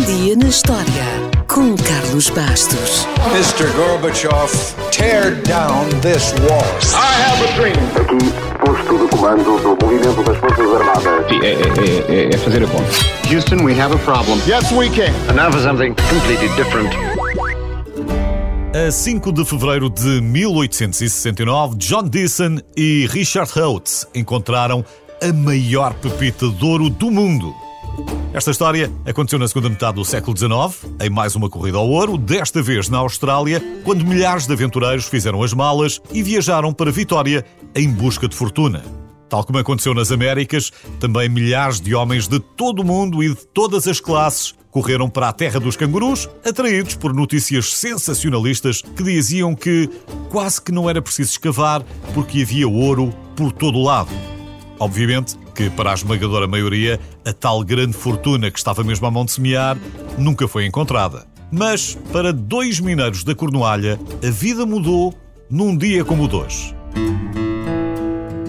Um dia na história com Carlos Bastos. Mr. Gorbachev, tear down this wall. I have a dream. Aqui, posto de comando do movimento das Forças Armadas. Sim, é, é- é- é fazer a conta. Houston, we have a problem. Yes, we can. And now for something completely different. A 5 de fevereiro de 1869, John Deason e Richard Hotz encontraram a maior pepita de ouro do mundo. Esta história aconteceu na segunda metade do século XIX, em mais uma corrida ao ouro, desta vez na Austrália, quando milhares de aventureiros fizeram as malas e viajaram para Vitória em busca de fortuna. Tal como aconteceu nas Américas, também milhares de homens de todo o mundo e de todas as classes correram para a terra dos cangurus, atraídos por notícias sensacionalistas que diziam que quase que não era preciso escavar porque havia ouro por todo o lado. Obviamente que, para a esmagadora maioria, a tal grande fortuna que estava mesmo à mão de semear nunca foi encontrada. Mas, para dois mineiros da Cornualha, a vida mudou num dia como o de hoje.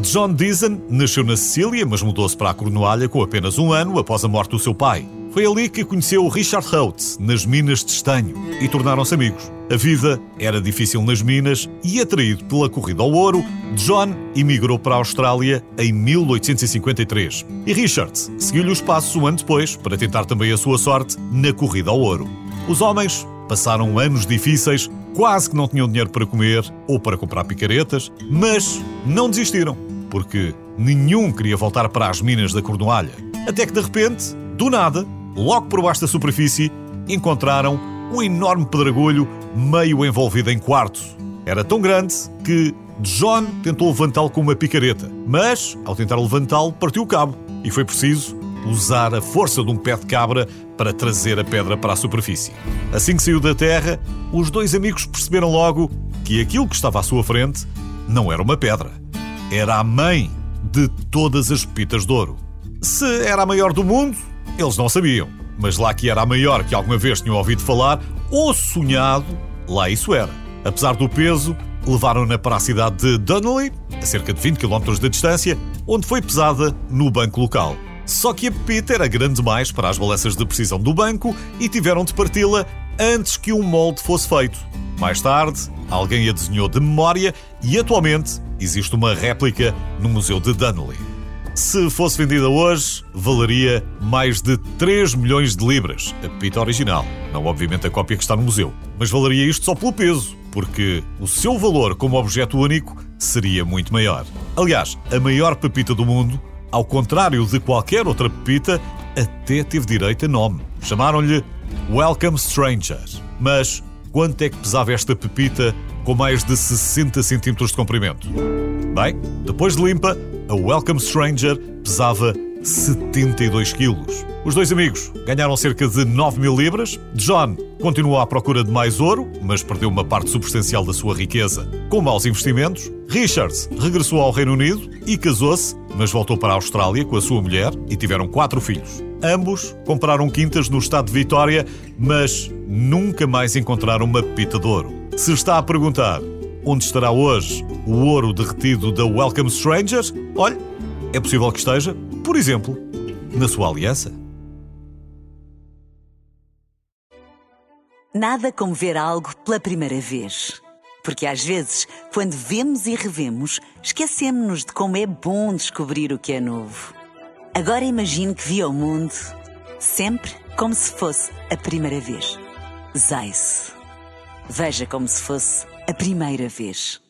John Deason nasceu na Sicília, mas mudou-se para a Cornualha com apenas um ano após a morte do seu pai. Foi ali que conheceu Richard Hotz, nas minas de estanho, e tornaram-se amigos. A vida era difícil nas minas e, atraído pela corrida ao ouro, John emigrou para a Austrália em 1853. E Richard seguiu-lhe os passos um ano depois para tentar também a sua sorte na corrida ao ouro. Os homens passaram anos difíceis, quase que não tinham dinheiro para comer ou para comprar picaretas, mas não desistiram, porque nenhum queria voltar para as minas da Cornualha. Até que de repente, do nada, logo por baixo da superfície, encontraram um enorme pedregulho meio envolvido em quartzo. Era tão grande que John tentou levantá-lo com uma picareta, mas, ao tentar levantá-lo, partiu o cabo e foi preciso usar a força de um pé de cabra para trazer a pedra para a superfície. Assim que saiu da terra, os dois amigos perceberam logo que aquilo que estava à sua frente não era uma pedra, era a mãe de todas as pepitas de ouro. Se era a maior do mundo, eles não sabiam, mas lá que era a maior que alguma vez tinham ouvido falar ou sonhado, lá isso era. Apesar do peso, levaram-na para a cidade de Dunley, a cerca de 20 km de distância, onde foi pesada no banco local. Só que a pepita era grande demais para as balanças de precisão do banco e tiveram de parti-la antes que um molde fosse feito. Mais tarde, alguém a desenhou de memória e atualmente existe uma réplica no Museu de Dunley. Se fosse vendida hoje, valeria mais de 3 milhões de libras, a pepita original, não obviamente a cópia que está no museu. Mas valeria isto só pelo peso, porque o seu valor como objeto único seria muito maior. Aliás, a maior pepita do mundo, ao contrário de qualquer outra pepita, até teve direito a nome. Chamaram-lhe Welcome Stranger. Mas quanto é que pesava esta pepita com mais de 60 centímetros de comprimento? Bem, depois de limpa, a Welcome Stranger pesava 72 quilos. Os dois amigos ganharam cerca de 9 mil libras. John continuou à procura de mais ouro, mas perdeu uma parte substancial da sua riqueza com maus investimentos. Richards regressou ao Reino Unido e casou-se, mas voltou para a Austrália com a sua mulher e tiveram quatro filhos. Ambos compraram quintas no estado de Vitória, mas nunca mais encontraram uma pepita de ouro. Se está a perguntar onde estará hoje o ouro derretido da Welcome Strangers, olhe, é possível que esteja, por exemplo, na sua aliança. Nada como ver algo pela primeira vez. Porque às vezes, quando vemos e revemos, esquecemos-nos de como é bom descobrir o que é novo. Agora imagine que viu o mundo sempre como se fosse a primeira vez. Zais. Veja como se fosse a primeira vez.